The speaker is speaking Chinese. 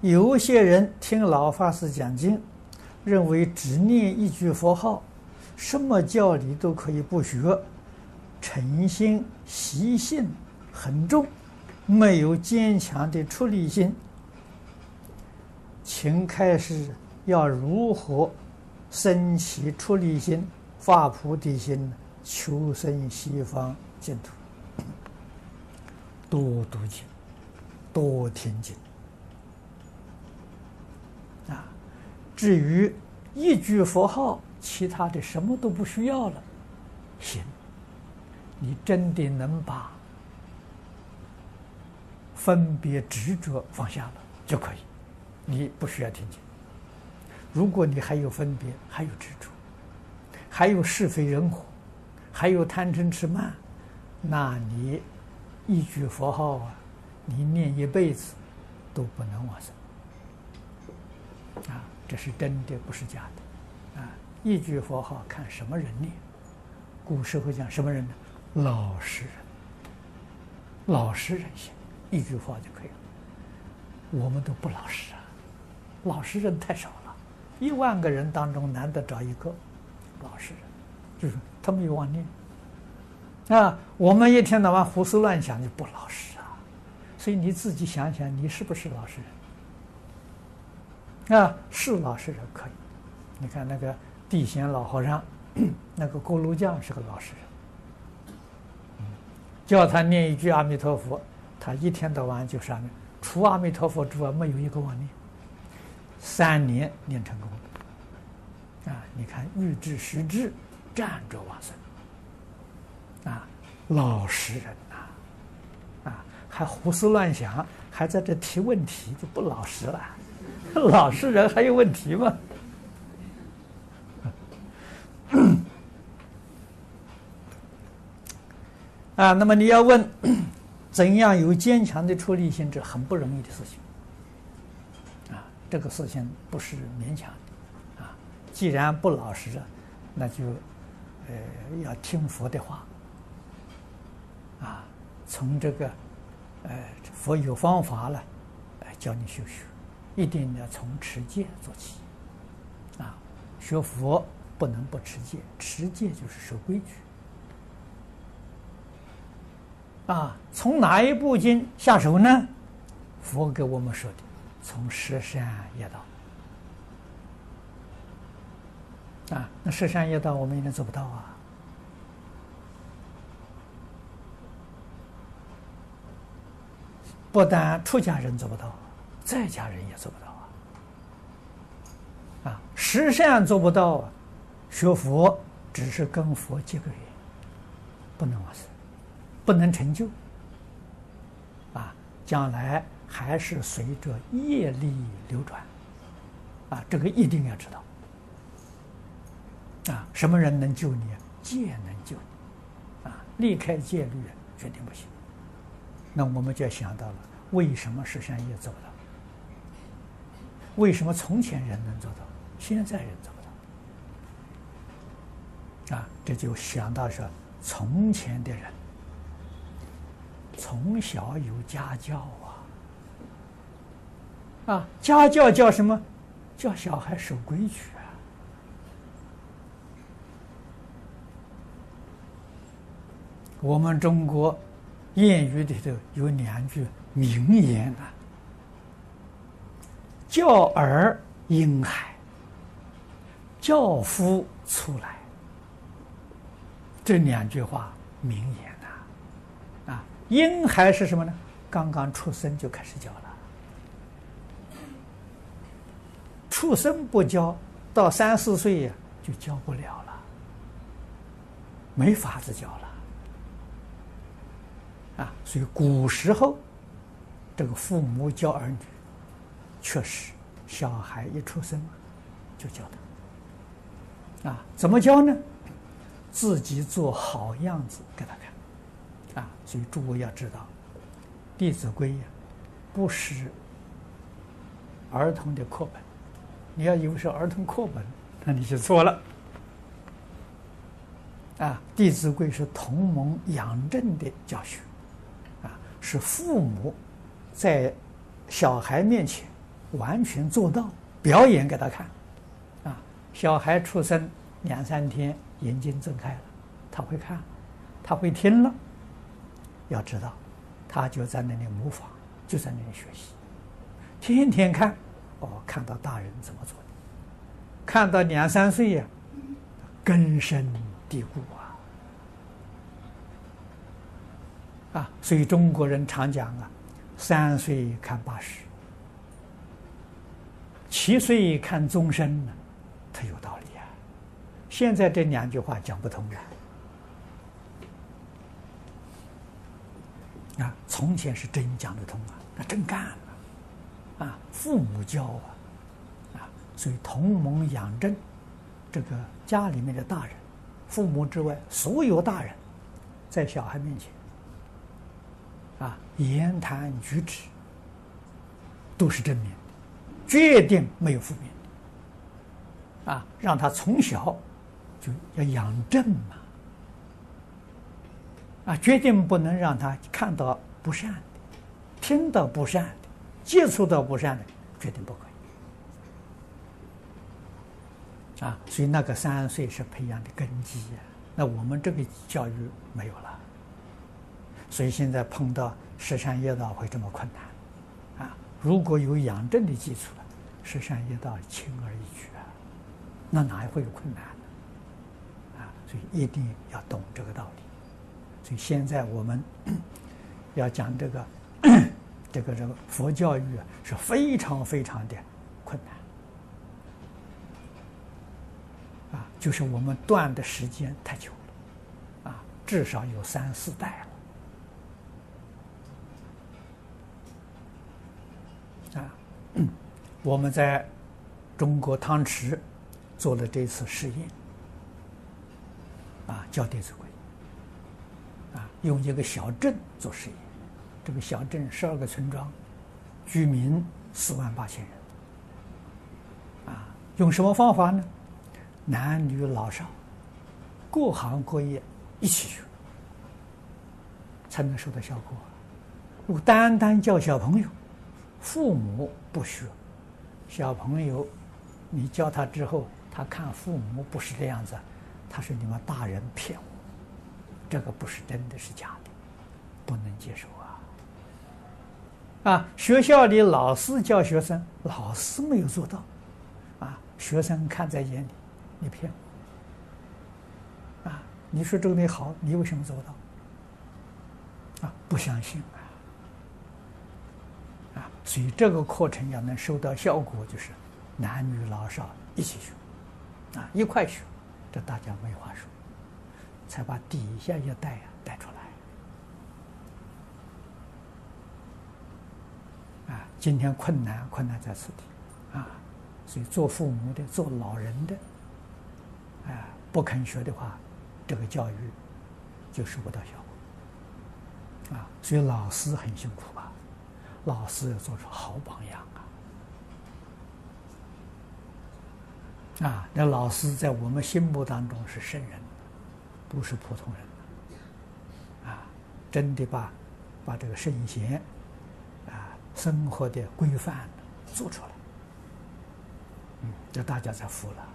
有些人听老法师讲经，认为只念一句佛号，什么教理都可以不学，诚心习性很重，没有坚强的出离心。请开始要如何生起出离心、发菩提心，求生西方净土？多读经，多听经。啊，至于一句佛号，其他的什么都不需要了。行，你真的能把分别执着放下了就可以，你不需要听经。如果你还有分别，还有执着，还有是非人我，还有贪嗔痴慢，那你。一句佛号啊，你念一辈子都不能往生啊！这是真的，不是假的啊！一句佛号看什么人念，古时候讲什么人呢？老实人，老实人行，一句话就可以了。我们都不老实啊，老实人太少了，一万个人当中难得找一个老实人，就是他没有妄念。啊，我们一天到晚胡思乱想就不老实啊，所以你自己想想，你是不是老实人？啊，是老实人可以。你看那个地贤老和尚，那个锅炉匠是个老实人，叫他念一句阿弥陀佛，他一天到晚就上面，除阿弥陀佛之外没有一个妄念，三年念成功。啊，你看欲知实质，站着往生。啊，老实人呐，啊，还胡思乱想，还在这提问题，就不老实了。老实人还有问题吗？啊，那么你要问，怎样有坚强的出离心，这很不容易的事情。啊，这个事情不是勉强的。啊，既然不老实，那就，呃，要听佛的话。啊，从这个，呃，佛有方法了，来教你修学，一定要从持戒做起。啊，学佛不能不持戒，持戒就是守规矩。啊，从哪一部经下手呢？佛给我们说的，从十善业道。啊，那十善业道我们应该做不到啊。不但出家人做不到，在家人也做不到啊！啊，十善做不到啊，学佛只是跟佛结个缘，不能往生，不能成就。啊，将来还是随着业力流转。啊，这个一定要知道。啊，什么人能救你？戒能救你。啊，离开戒律，决定不行。那我们就想到了，为什么十善业做不到？为什么从前人能做到，现在人做不到？啊，这就想到说，从前的人从小有家教啊，啊，家教叫什么？叫小孩守规矩啊。我们中国。谚语里头有两句名言啊：“教儿婴孩，教夫出来。”这两句话名言呐，啊，婴孩是什么呢？刚刚出生就开始教了，出生不教，到三四岁呀就教不了了，没法子教了。啊，所以古时候，这个父母教儿女，确实，小孩一出生就教他。啊，怎么教呢？自己做好样子给他看。啊，所以诸位要知道，《弟子规》呀，不是儿童的课本。你要以为是儿童课本，那你就错了。啊，《弟子规》是同盟养正的教学。啊是父母在小孩面前完全做到，表演给他看，啊，小孩出生两三天，眼睛睁开了，他会看，他会听了，要知道，他就在那里模仿，就在那里学习，天天看，哦，看到大人怎么做，看到两三岁呀，根深蒂固啊，啊，所以中国人常讲啊，三岁看八十。七岁看终身呢，他有道理啊。现在这两句话讲不通了啊！从前是真讲得通啊，那真干了啊！父母教啊啊，所以同盟养正，这个家里面的大人，父母之外所有大人，在小孩面前啊，言谈举止都是正面。决定没有负面。的，啊，让他从小就要养正嘛，啊，决定不能让他看到不善的，听到不善的，接触到不善的，决定不可以，啊，所以那个三岁是培养的根基呀，那我们这个教育没有了，所以现在碰到十善业道会这么困难，如果有养正的基础了。十善业道轻而易举啊，那哪会有困难？啊，所以一定要懂这个道理。所以现在我们 要讲这个 这个这个佛教育啊，是非常非常的困难啊，就是我们断的时间太久了啊，至少有三四代了啊。我们在中国汤池做了这次实验，啊，教《弟子规》，啊，用一个小镇做实验，这个小镇十二个村庄，居民四万八千人，啊，用什么方法呢？男女老少，各行各业一起学，才能收到效果。如果单单教小朋友，父母不学。小朋友，你教他之后，他看父母不是这样子，他说你们大人骗我，这个不是真的，是假的，不能接受啊！啊，学校里老师教学生，老师没有做到，啊，学生看在眼里，你骗我，啊，你说这个你好，你为什么做不到？啊，不相信。所以这个课程要能收到效果，就是男女老少一起学，啊，一块学，这大家没话说，才把底下一代啊带出来。啊，今天困难困难在此地，啊，所以做父母的、做老人的，啊，不肯学的话，这个教育就收不到效果。啊，所以老师很辛苦吧。老师要做出好榜样啊！啊，那老师在我们心目当中是圣人，不是普通人啊！真的把把这个圣贤啊生活的规范做出来，嗯，这大家才服了。